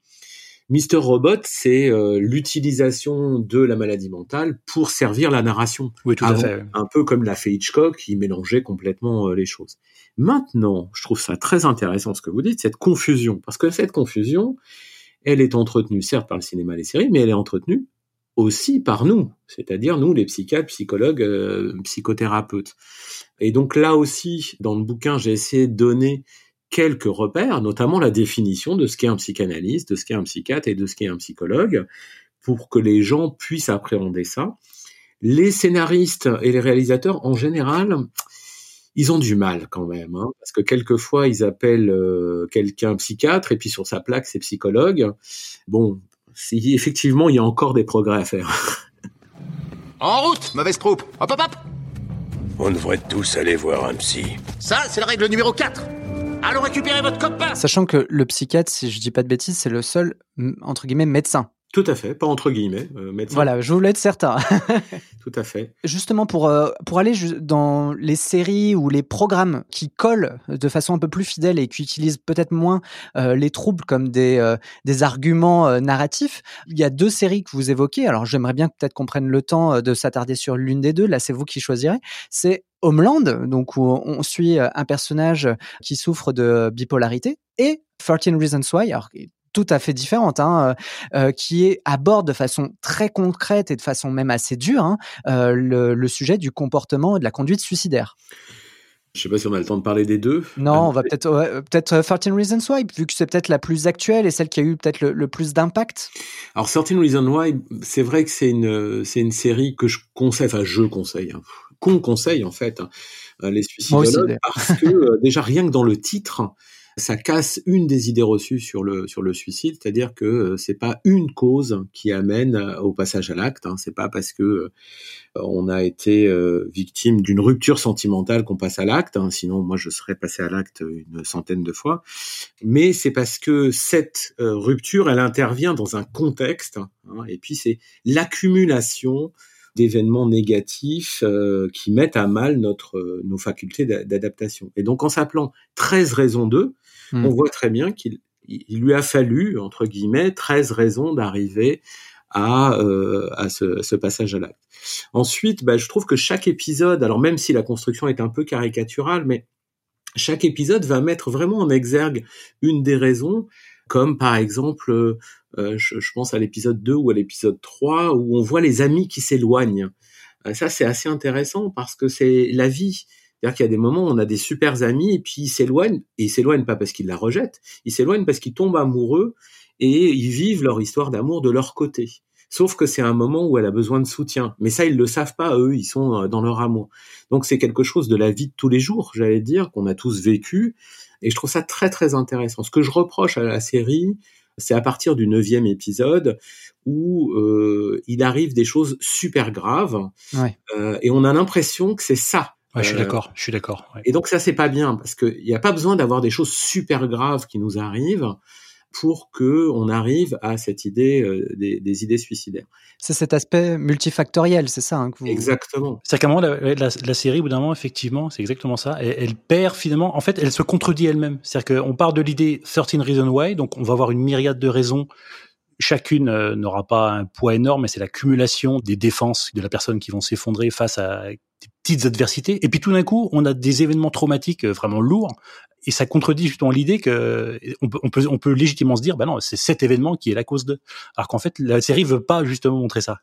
Speaker 12: Mister Robot, c'est euh, l'utilisation de la maladie mentale pour servir la narration.
Speaker 4: Oui, tout à fait.
Speaker 12: Un peu comme l'a fait Hitchcock, qui mélangeait complètement euh, les choses. Maintenant, je trouve ça très intéressant ce que vous dites, cette confusion, parce que cette confusion, elle est entretenue certes par le cinéma et les séries, mais elle est entretenue aussi par nous, c'est-à-dire nous, les psychiatres, psychologues, euh, psychothérapeutes. Et donc là aussi, dans le bouquin, j'ai essayé de donner quelques repères, notamment la définition de ce qu'est un psychanalyste, de ce qu'est un psychiatre et de ce qu'est un psychologue, pour que les gens puissent appréhender ça. Les scénaristes et les réalisateurs, en général, ils ont du mal quand même, hein, parce que quelquefois ils appellent euh, quelqu'un psychiatre et puis sur sa plaque c'est psychologue. Bon, si effectivement il y a encore des progrès à faire.
Speaker 14: En route, mauvaise troupe. Hop hop hop.
Speaker 10: On devrait tous aller voir un psy.
Speaker 14: Ça, c'est la règle numéro 4. Allons récupérer votre copain
Speaker 11: Sachant que le psychiatre, si je dis pas de bêtises, c'est le seul, entre guillemets, médecin.
Speaker 12: Tout à fait, pas entre guillemets, euh, médecin.
Speaker 11: Voilà, je voulais être certain.
Speaker 12: Tout à fait.
Speaker 11: Justement, pour, euh, pour aller dans les séries ou les programmes qui collent de façon un peu plus fidèle et qui utilisent peut-être moins euh, les troubles comme des, des arguments narratifs, il y a deux séries que vous évoquez. Alors, j'aimerais bien peut-être qu'on prenne le temps de s'attarder sur l'une des deux. Là, c'est vous qui choisirez. C'est Homeland, donc où on suit un personnage qui souffre de bipolarité, et 13 Reasons Why, alors tout à fait différente, hein, euh, qui est aborde de façon très concrète et de façon même assez dure hein, euh, le, le, sujet du comportement et de la conduite suicidaire.
Speaker 12: Je sais pas si on a le temps de parler des deux.
Speaker 11: Non, on va peut-être peut-être 13 Reasons Why, vu que c'est peut-être la plus actuelle et celle qui a eu peut-être le, le, plus d'impact.
Speaker 12: Alors 13 Reasons Why, c'est vrai que c'est une c'est une série que je conseille, enfin je conseille, hein, qu'on conseille en fait, les suicidologues, parce que euh, déjà rien que dans le titre, ça casse une des idées reçues sur le sur le suicide, c'est-à-dire que euh, c'est pas une cause qui amène euh, au passage à l'acte. Hein. C'est pas parce que euh, on a été victime d'une rupture sentimentale qu'on passe à l'acte. Hein. Sinon, moi, je serais passé à l'acte une centaine de fois. Mais c'est parce que cette rupture, elle intervient dans un contexte. Hein, et puis c'est l'accumulation d'événements négatifs qui mettent à mal notre nos facultés d'adaptation. Et donc en s'appelant 13 raisons d'eux, on hmm. voit très bien qu'il lui a fallu, entre guillemets, 13 raisons d'arriver à, euh, à ce, ce, passage à l'acte. Ensuite, bah, je trouve que chaque épisode, alors même si la construction est un peu caricaturale, mais chaque épisode va mettre vraiment en exergue une des raisons, comme par exemple, euh, je, je, pense à l'épisode 2 ou à l'épisode 3, où on voit les amis qui s'éloignent. Euh, ça, c'est assez intéressant parce que c'est la vie. C'est-à-dire qu'il y a des moments où on a des super amis et puis ils s'éloignent, et ils s'éloignent pas parce qu'ils la rejettent, ils s'éloignent parce qu'ils tombent amoureux et ils vivent leur histoire d'amour de leur côté. Sauf que c'est un moment où elle a besoin de soutien. Mais ça, ils le savent pas, eux, ils sont euh, dans leur amour. Donc c'est quelque chose de la vie de tous les jours, j'allais dire, qu'on a tous vécu. Et je trouve ça très, très intéressant. Ce que je reproche à la série, c'est à partir du neuvième épisode où euh, il arrive des choses super graves.
Speaker 11: Ouais.
Speaker 12: Euh, et on a l'impression que c'est ça
Speaker 4: Ouais, je suis d'accord, je suis d'accord. Ouais.
Speaker 12: Et donc ça c'est pas bien parce qu'il n'y a pas besoin d'avoir des choses super graves qui nous arrivent pour que on arrive à cette idée euh, des, des, idées suicidaires.
Speaker 11: C'est cet aspect multifactoriel, c'est ça hein, que vous...
Speaker 12: Exactement.
Speaker 4: C'est qu'à un moment la, la, la, série, au bout d'un moment, effectivement, c'est exactement ça. Elle, elle, perd finalement. En fait, elle se contredit elle-même. C'est-à-dire qu'on part de l'idée 13 Reasons Why, donc on va avoir une myriade de raisons chacune euh, n'aura pas un poids énorme, mais c'est l'accumulation des défenses de la personne qui vont s'effondrer face à des petites adversités. Et puis tout d'un coup, on a des événements traumatiques euh, vraiment lourds. Et ça contredit justement l'idée que on peut, on peut, on peut légitimement se dire, bah non, c'est cet événement qui est la cause de. Alors qu'en fait, la série veut pas justement montrer ça.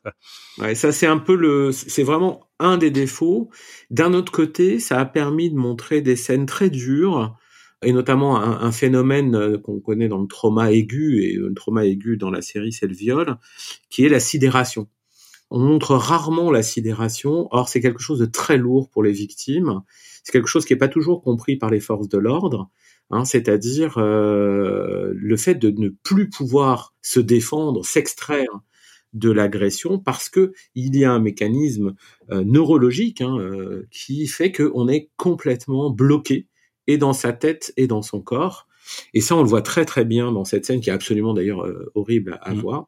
Speaker 12: Ouais, ça c'est un peu le, c'est vraiment un des défauts. D'un autre côté, ça a permis de montrer des scènes très dures et notamment un, phénomène euh, qu'on connaît dans le trauma aigu, et le trauma aigu dans la série c'est le viol, qui est la sidération. On montre rarement la sidération, or c'est quelque chose de très lourd pour les victimes, c'est quelque chose qui n'est pas toujours compris par les forces de l'ordre, hein, c'est-à-dire euh, le fait de ne plus pouvoir se défendre, s'extraire de l'agression parce que il y a un mécanisme euh, neurologique hein, qui fait qu'on est complètement bloqué et dans sa tête et dans son corps. Et ça, on le voit très très bien dans cette scène qui est absolument d'ailleurs horrible à, mmh. voir.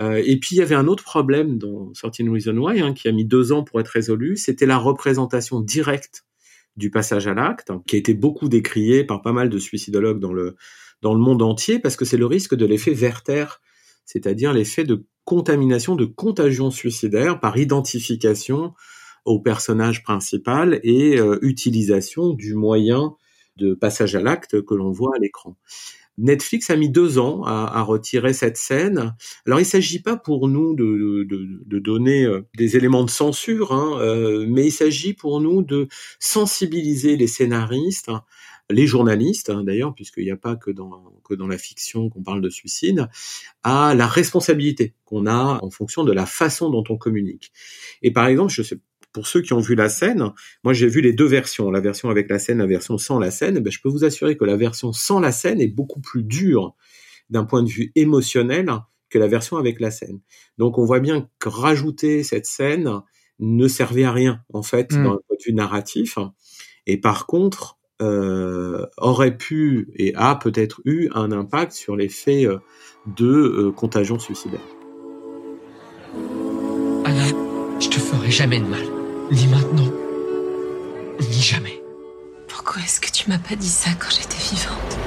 Speaker 12: et puis il y avait un autre problème dans Certain Reason Why hein, qui a mis deux ans pour être résolu, c'était la représentation directe du passage à l'acte, qui a été beaucoup décrié par pas mal de suicidologues dans le dans le monde entier, parce que c'est le risque de l'effet Werther, c'est-à-dire l'effet de contamination, de contagion suicidaire par identification au personnage principal et euh, utilisation du moyen de passage à l'acte que l'on voit à l'écran. Netflix a mis deux ans à, retirer cette scène. Alors il ne s'agit pas pour nous de, donner euh, des éléments de censure, hein, euh, mais il s'agit pour nous de sensibiliser les scénaristes, les journalistes hein, d'ailleurs, puisqu'il n'y a pas que dans, que dans la fiction qu'on parle de suicide, à la responsabilité qu'on a en fonction de la façon dont on communique. Et par exemple, je sais pour ceux qui ont vu la scène, moi j'ai vu les deux versions, la version avec la scène, la version sans la scène. Ben, je peux vous assurer que la version sans la scène est beaucoup plus dure d'un point de vue émotionnel que la version avec la scène. Donc on voit bien que rajouter cette scène ne servait à rien en fait mmh. dans le point de vue narratif. Et par contre, euh, aurait pu et a peut-être eu un impact sur l'effet euh, de euh, contagion suicidaire.
Speaker 15: Anna, je te ferai jamais de mal. Ni maintenant, ni jamais.
Speaker 16: Pourquoi est-ce que tu m'as pas dit ça quand j'étais vivante?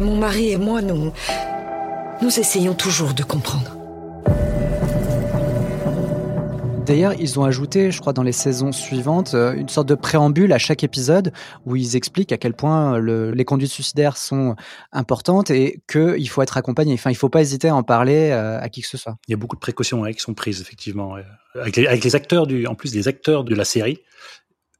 Speaker 17: Mon mari et moi, nous. Nous essayons toujours de comprendre.
Speaker 11: D'ailleurs, ils ont ajouté, je crois, dans les saisons suivantes, euh, une sorte de préambule à chaque épisode où ils expliquent à quel point les conduites suicidaires sont importantes et qu'il faut être accompagné. Enfin, il ne faut pas hésiter à en parler euh, à qui que ce soit.
Speaker 4: Il y a beaucoup de précautions qui sont prises, effectivement. Avec les, avec les, acteurs, du, en plus des acteurs de la série,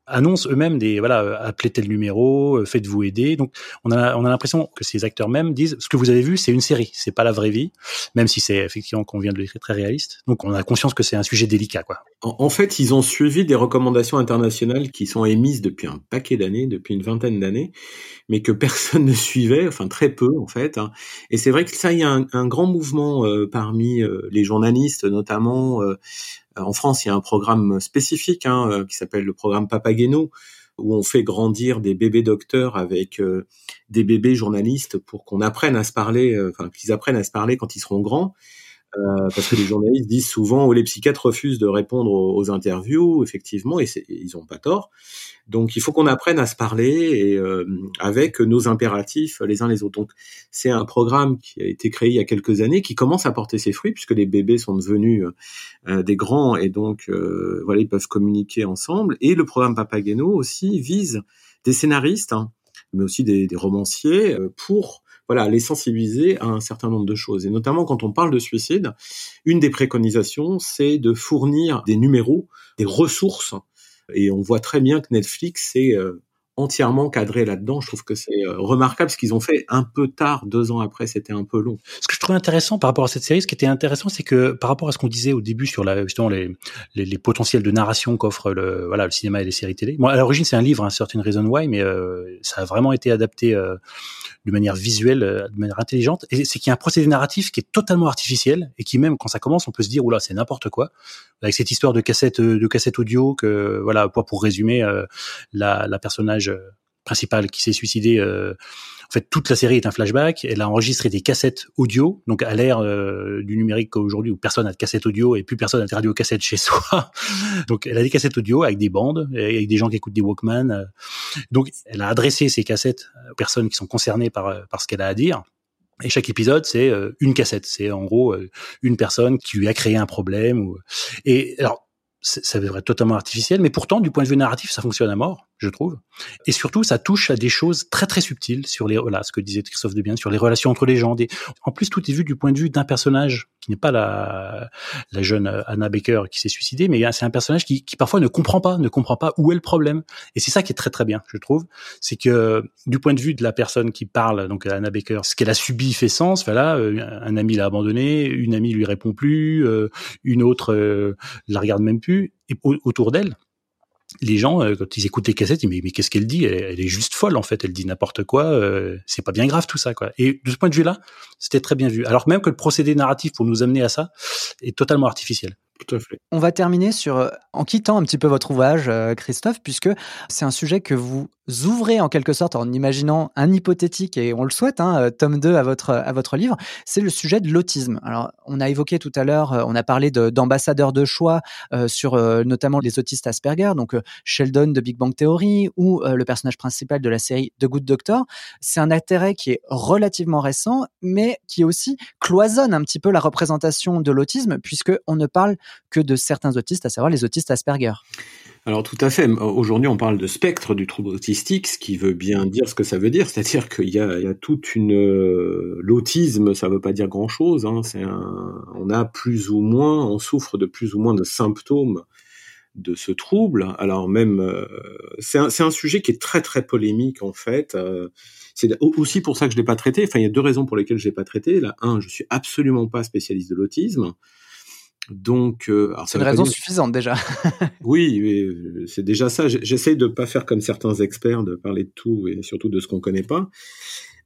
Speaker 4: annoncent eux-mêmes des voilà appelez tel numéro, euh, faites-vous aider. Donc on a on a l'impression que ces acteurs même disent ce que vous avez vu c'est une série, c'est pas la vraie vie, même si c'est effectivement qu'on vient de l'écrire très réaliste. Donc on a conscience que c'est un sujet délicat quoi.
Speaker 12: En, fait, ils ont suivi des recommandations internationales qui sont émises depuis un paquet d'années, depuis une vingtaine d'années, mais que personne ne suivait, enfin très peu en fait. Hein. Et c'est vrai que ça, il y a un, grand mouvement euh, parmi euh, les journalistes, notamment en France, il y a un programme spécifique hein, euh, qui s'appelle le programme Papageno, où on fait grandir des bébés docteurs avec euh, des bébés journalistes pour qu'on apprenne à se parler, euh, enfin qu'ils apprennent à se parler quand ils seront grands. Euh, parce que les journalistes disent souvent ou les psychiatres refusent de répondre aux, interviews, effectivement, et ils ont pas tort. Donc il faut qu'on apprenne à se parler et euh, avec nos impératifs les uns les autres. Donc c'est un programme qui a été créé il y a quelques années, qui commence à porter ses fruits puisque les bébés sont devenus euh, des grands et donc voilà ils peuvent communiquer ensemble. Et le programme Papageno aussi vise des scénaristes, hein, mais aussi des, des romanciers pour voilà, les sensibiliser à un certain nombre de choses. Et notamment quand on parle de suicide, une des préconisations, c'est de fournir des numéros, des ressources. Et on voit très bien que Netflix c'est euh, entièrement cadré là-dedans. Je trouve que c'est euh, remarquable ce qu'ils ont fait un peu tard, deux ans après, c'était un peu long.
Speaker 4: Intéressant par rapport à cette série, ce qui était intéressant, c'est que par rapport à ce qu'on disait au début sur justement les, potentiels de narration qu'offre le, voilà, le cinéma et les séries télé. À l'origine, c'est un livre, un Certain Reason Why, mais euh, ça a vraiment été adapté euh, de manière visuelle, de manière intelligente. Et c'est qu'il y a un procédé narratif qui est totalement artificiel et qui même quand ça commence, on peut se dire oula, c'est n'importe quoi. Avec cette histoire de cassette, de cassette audio que voilà, pour, pour résumer, la, la personnage principale qui s'est suicidée. Euh, en fait, toute la série est un flashback. Elle a enregistré des cassettes audio, donc à l'ère euh, du numérique aujourd'hui où personne n'a de cassette audio et plus personne n'a de radio cassette chez soi. donc, elle a des cassettes audio avec des bandes, avec des gens qui écoutent des Walkman. Euh. Donc, elle a adressé ces cassettes aux personnes qui sont concernées par par ce qu'elle a à dire. Et chaque épisode, c'est une cassette. C'est en gros une personne qui lui a créé un problème. Et alors, ça devrait être totalement artificiel, mais pourtant, du point de vue narratif, ça fonctionne à mort, je trouve. Et surtout, ça touche à des choses très très subtiles sur les, voilà, ce que disait Christophe Debian, sur les relations entre les gens. En plus, tout est vu du point de vue d'un personnage qui n'est pas la, la jeune Anna Baker qui s'est suicidée, mais c'est un personnage qui, qui parfois ne comprend pas, ne comprend pas où est le problème. Et c'est ça qui est très très bien, je trouve. C'est que du point de vue de la personne qui parle, donc Anna Baker, ce qu'elle a subi fait sens. Voilà, euh, un ami l'a abandonné, une amie lui répond plus, euh, une autre euh, la regarde même plus. Et autour d'elle, les gens, euh, quand ils écoutent les cassettes, ils disent mais, qu'est-ce qu'elle dit? Elle, est juste folle en fait. Elle dit n'importe quoi. Euh, c'est pas bien grave tout ça quoi. Et de ce point de vue-là, c'était très bien vu. Alors même que le procédé narratif pour nous amener à ça est totalement artificiel.
Speaker 11: On va terminer sur, euh, en quittant un petit peu votre ouvrage, euh, Christophe, puisque c'est un sujet que vous ouvrez en quelque sorte en imaginant un hypothétique, et on le souhaite, hein, euh, tome 2 à votre, à votre livre, c'est le sujet de l'autisme. Alors, on a évoqué tout à l'heure, on a parlé d'ambassadeurs de, choix sur notamment les autistes Asperger, donc Sheldon de Big Bang Theory ou le personnage principal de la série The Good Doctor. C'est un intérêt qui est relativement récent, mais qui aussi cloisonne un petit peu la représentation de l'autisme, puisque on ne parle que de certains autistes, à savoir les autistes Asperger.
Speaker 12: Alors tout à fait. Aujourd'hui, on parle de spectre du trouble autistique, ce qui veut bien dire ce que ça veut dire, c'est-à-dire qu'il y, a, toute une euh, l'autisme, ça veut pas dire grand-chose. Hein. On a plus ou moins, on souffre de plus ou moins de symptômes de ce trouble. Alors même, euh, c'est un, sujet qui est très très polémique en fait. Euh, c'est aussi pour ça que je l'ai pas traité. Enfin, il y a deux raisons pour lesquelles je l'ai pas traité. La un, je suis absolument pas spécialiste de l'autisme. Donc,
Speaker 11: euh, c'est une raison suffisante déjà.
Speaker 12: oui, euh, c'est déjà ça. J'essaye de pas faire comme certains experts, de parler de tout et surtout de ce qu'on connaît pas.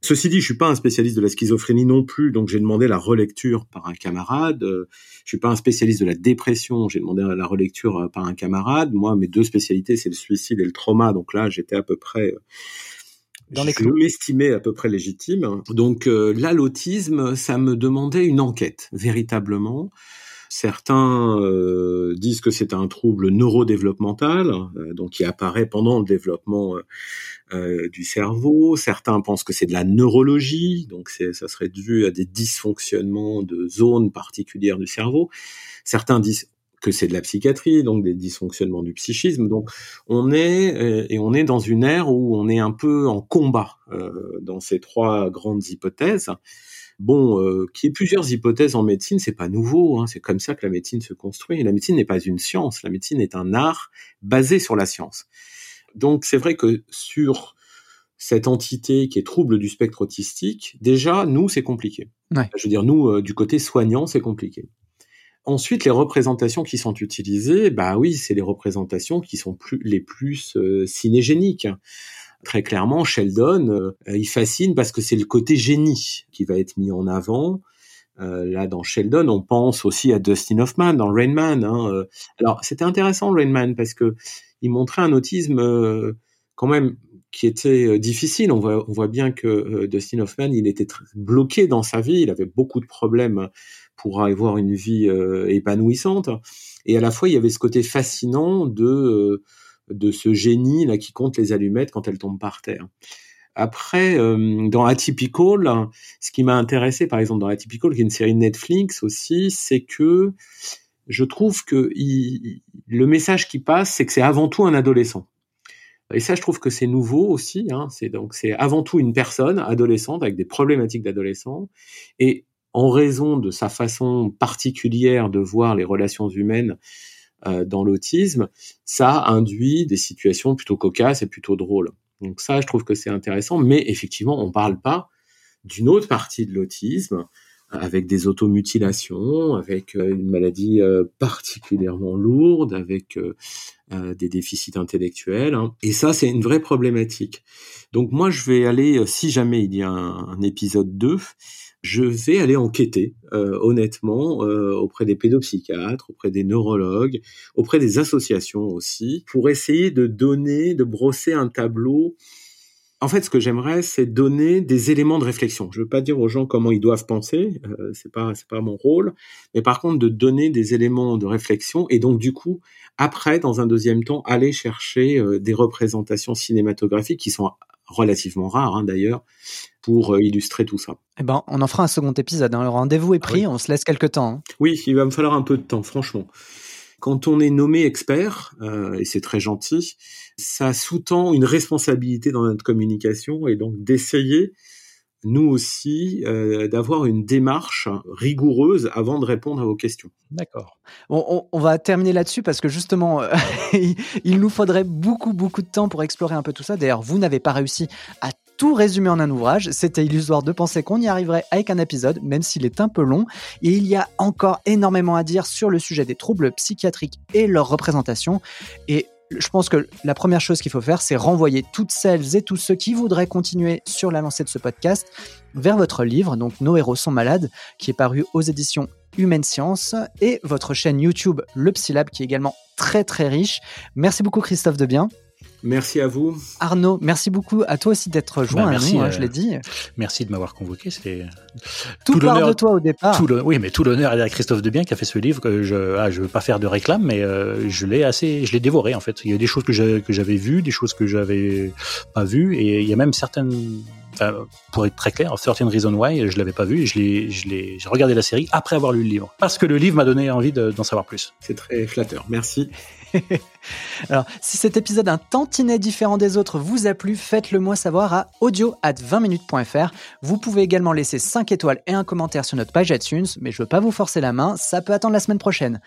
Speaker 12: Ceci dit, je suis pas un spécialiste de la schizophrénie non plus, donc j'ai demandé la relecture par un camarade. Je suis pas un spécialiste de la dépression, j'ai demandé la relecture euh, par un camarade. Moi, mes deux spécialités, c'est le suicide et le trauma, donc là, j'étais à peu près dans les je m'estimais à peu près légitime. Donc là, l'autisme, ça me demandait une enquête, véritablement. Certains euh, disent que c'est un trouble neurodéveloppemental, euh, donc qui apparaît pendant le développement euh, du cerveau. Certains pensent que c'est de la neurologie, donc ça serait dû à des dysfonctionnements de zones particulières du cerveau. Certains disent que c'est de la psychiatrie, donc des dysfonctionnements du psychisme. Donc on est et on est dans une ère où on est un peu en combat dans ces trois grandes hypothèses. Bon, euh, qu'il y ait plusieurs hypothèses en médecine, c'est pas nouveau. Hein, c'est comme ça que la médecine se construit. la médecine n'est pas une science. La médecine est un art basé sur la science. Donc c'est vrai que sur cette entité qui est trouble du spectre autistique, déjà nous c'est compliqué. Je veux dire nous euh, du côté soignant c'est compliqué. Ensuite, les représentations qui sont utilisées, bah oui, c'est les représentations qui sont plus les plus euh, cinégéniques très clairement, Sheldon, euh, il fascine parce que c'est le côté génie qui va être mis en avant. Euh, là, dans Sheldon, on pense aussi à Dustin Hoffman dans Rain Man. Hein, euh. Alors, c'était intéressant Rain Man parce que il montrait un autisme quand même qui était difficile. On voit, on voit bien que Dustin Hoffman, il était bloqué dans sa vie. Il avait beaucoup de problèmes pour avoir une vie épanouissante. Et à la fois, il y avait ce côté fascinant de de ce génie là qui compte les allumettes quand elles tombent par terre. Après, euh, dans Atypical, ce qui m'a intéressé, par exemple, dans Atypical, qui est une série Netflix aussi, c'est que je trouve que le message qui passe, c'est que c'est avant tout un adolescent. Et ça, je trouve que c'est nouveau aussi. Hein. C'est donc c'est avant tout une personne adolescente avec des problématiques d'adolescent. Et en raison de sa façon particulière de voir les relations humaines dans l'autisme, ça induit des situations plutôt cocasses et plutôt drôles. Donc ça, je trouve que c'est intéressant, mais effectivement, on ne parle pas d'une autre partie de l'autisme, avec des automutilations, avec euh, une maladie euh, particulièrement lourde, avec des déficits intellectuels. Hein. Et ça, c'est une vraie problématique. Donc moi, je vais aller, si jamais il y a un épisode 2, je vais aller enquêter euh, honnêtement euh, auprès des pédopsychiatres, auprès des neurologues, auprès des associations aussi, pour essayer de donner, de brosser un tableau. En fait, ce que j'aimerais, c'est donner des éléments de réflexion. Je veux pas dire aux gens comment ils doivent penser, euh, c'est pas c'est pas mon rôle, mais par contre de donner des éléments de réflexion et donc du coup après, dans un deuxième temps, aller chercher euh, des représentations cinématographiques qui sont relativement rares hein, d'ailleurs, pour euh, illustrer tout ça.
Speaker 11: Eh ben, on en fera un second épisode. Hein. Le rendez-vous est ah pris, on se laisse quelques temps. Hein.
Speaker 12: Oui, il va me falloir un peu de temps, franchement. Quand on est nommé expert, euh, et c'est très gentil, ça sous-tend une responsabilité dans notre communication et donc d'essayer nous aussi, euh, d'avoir une démarche rigoureuse avant de répondre à vos questions.
Speaker 11: D'accord. On, va terminer là-dessus parce que justement, euh, il nous faudrait beaucoup, beaucoup de temps pour explorer un peu tout ça. D'ailleurs, vous n'avez pas réussi à tout résumer en un ouvrage. C'était illusoire de penser qu'on y arriverait avec un épisode, même s'il est un peu long. Et il y a encore énormément à dire sur le sujet des troubles psychiatriques et leur représentation. Et je pense que la première chose qu'il faut faire, c'est renvoyer toutes celles et tous ceux qui voudraient continuer sur la lancée de ce podcast vers votre livre, donc Nos héros sont malades, qui est paru aux éditions Humaine Science et votre chaîne YouTube Le Psylab qui est également très très riche. Merci beaucoup Christophe Debien.
Speaker 12: Merci à vous.
Speaker 11: Arnaud, merci beaucoup à toi aussi d'être joint
Speaker 4: Bah,
Speaker 11: à
Speaker 4: merci,
Speaker 11: nous, hein,
Speaker 4: euh,
Speaker 11: je l'ai dit.
Speaker 4: Merci de m'avoir convoqué. C'est
Speaker 11: Tout,
Speaker 4: l'honneur-
Speaker 11: de toi au départ.
Speaker 4: Tout le, oui, mais tout l'honneur à Christophe Debien qui a fait ce livre. Que je, ah, je veux pas faire de réclame, mais euh, je l'ai assez, je l'ai dévoré en fait. Il y a des choses que j'avais vues, des choses que j'avais pas vues, et il y a même certaines, enfin, pour être très clair, Certain Reason Why, je l'avais pas vu, je je j'ai regardé la série après avoir lu le livre, parce que le livre m'a donné envie de- d'en savoir plus.
Speaker 12: C'est très flatteur. Merci.
Speaker 11: Alors, si cet épisode un tantinet différent des autres vous a plu, faites-le moi savoir à audio at 20minutes.fr. Vous pouvez également laisser 5 étoiles et un commentaire sur notre page iTunes, mais je veux pas vous forcer la main, ça peut attendre la semaine prochaine.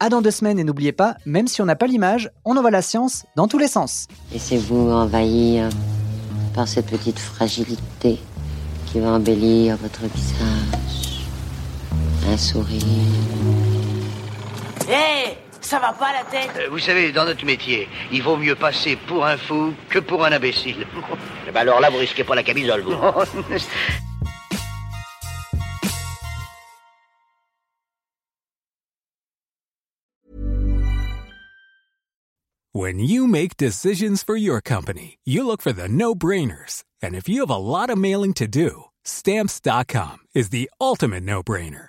Speaker 11: À dans deux semaines et n'oubliez pas, même si on n'a pas l'image, on envoie la science dans tous les sens.
Speaker 18: Laissez-vous envahir par cette petite fragilité qui va embellir votre visage. Un sourire.
Speaker 14: Hé Ça va pas la tête
Speaker 19: Euh, Vous savez, dans notre métier, il vaut mieux passer pour un fou que pour un imbécile. Eh ben alors là, vous risquez pas la camisole, vous.
Speaker 20: When you make decisions for your company, you look for the no brainers. And if you have a lot of mailing to do, stamps.com is the ultimate no brainer.